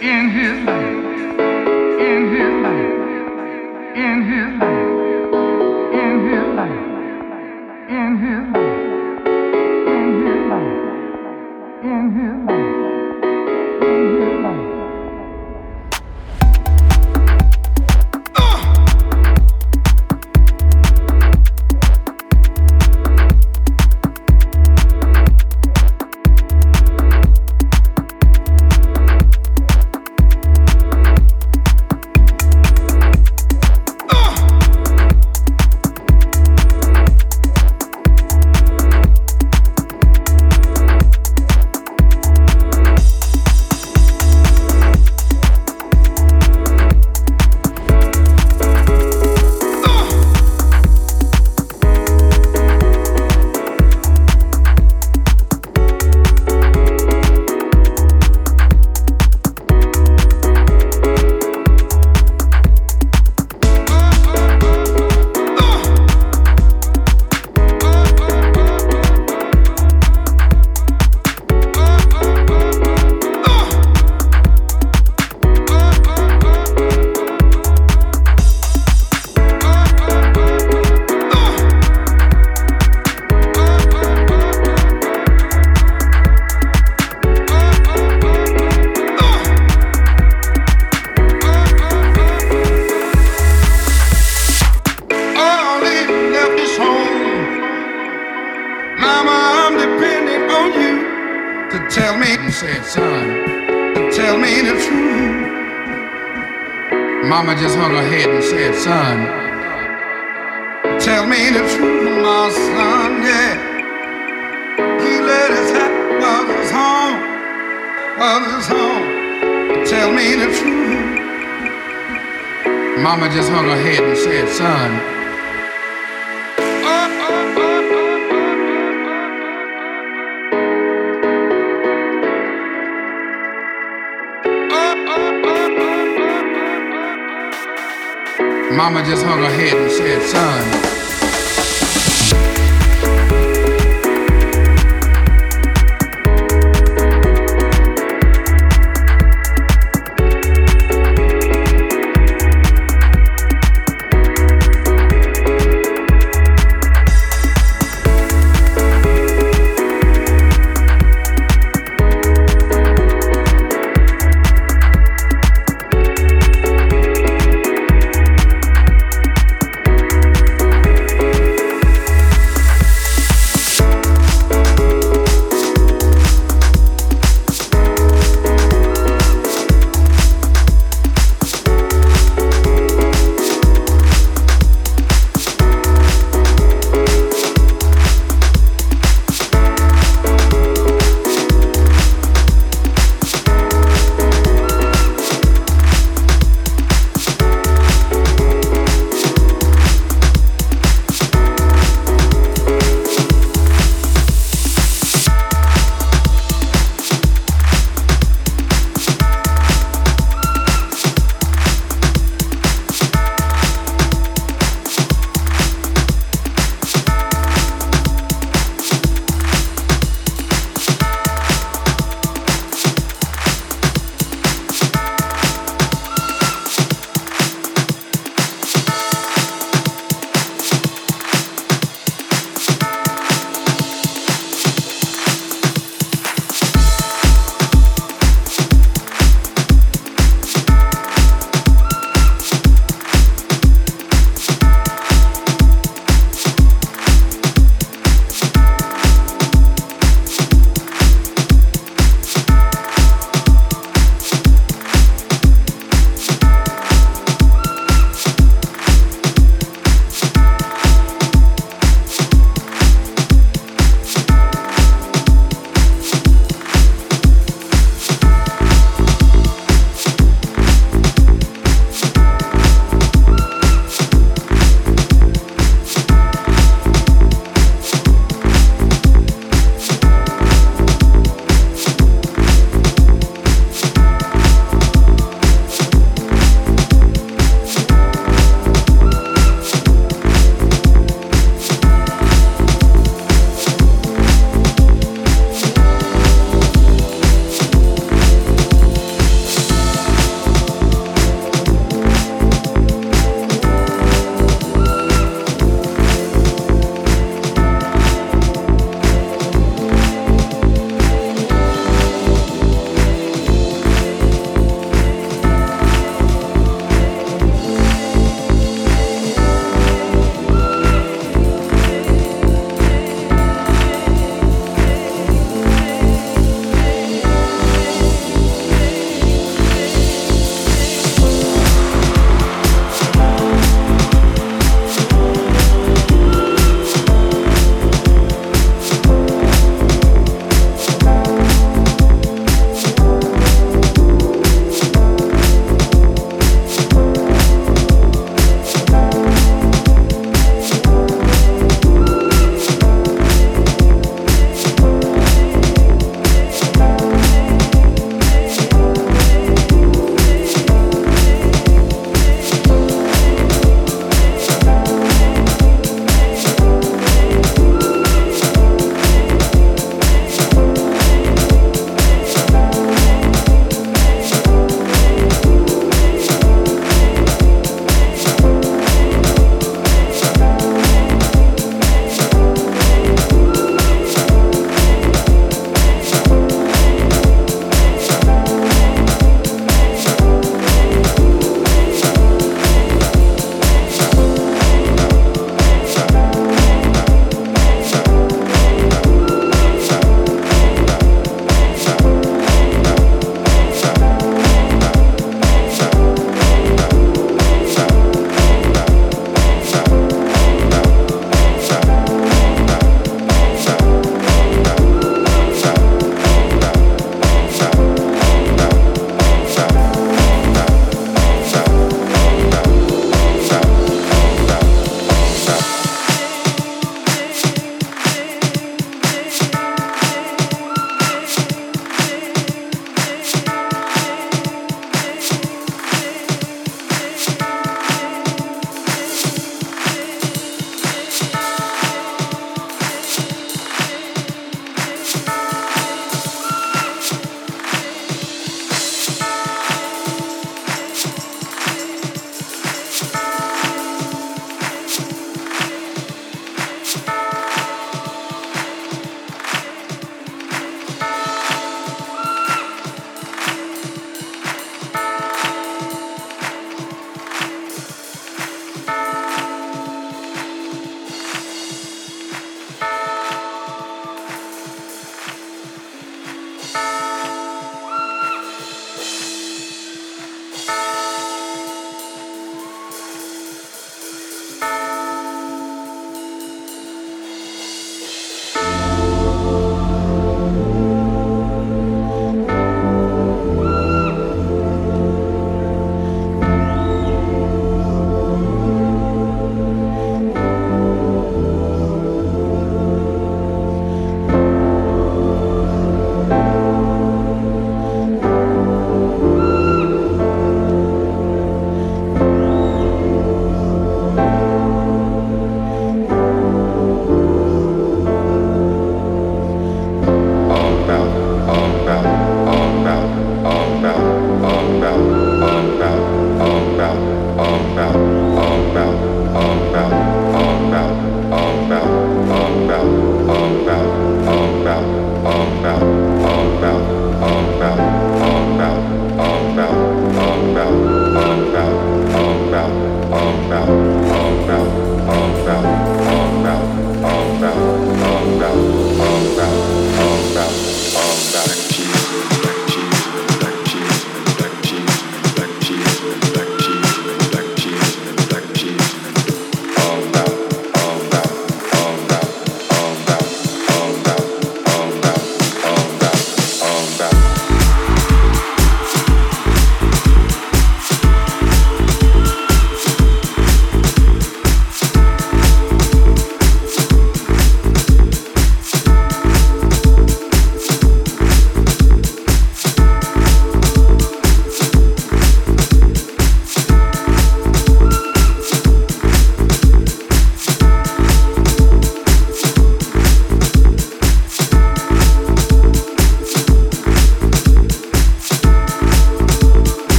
in his life.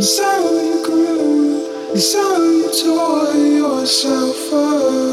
The sound you grew, the sound you tore yourself up.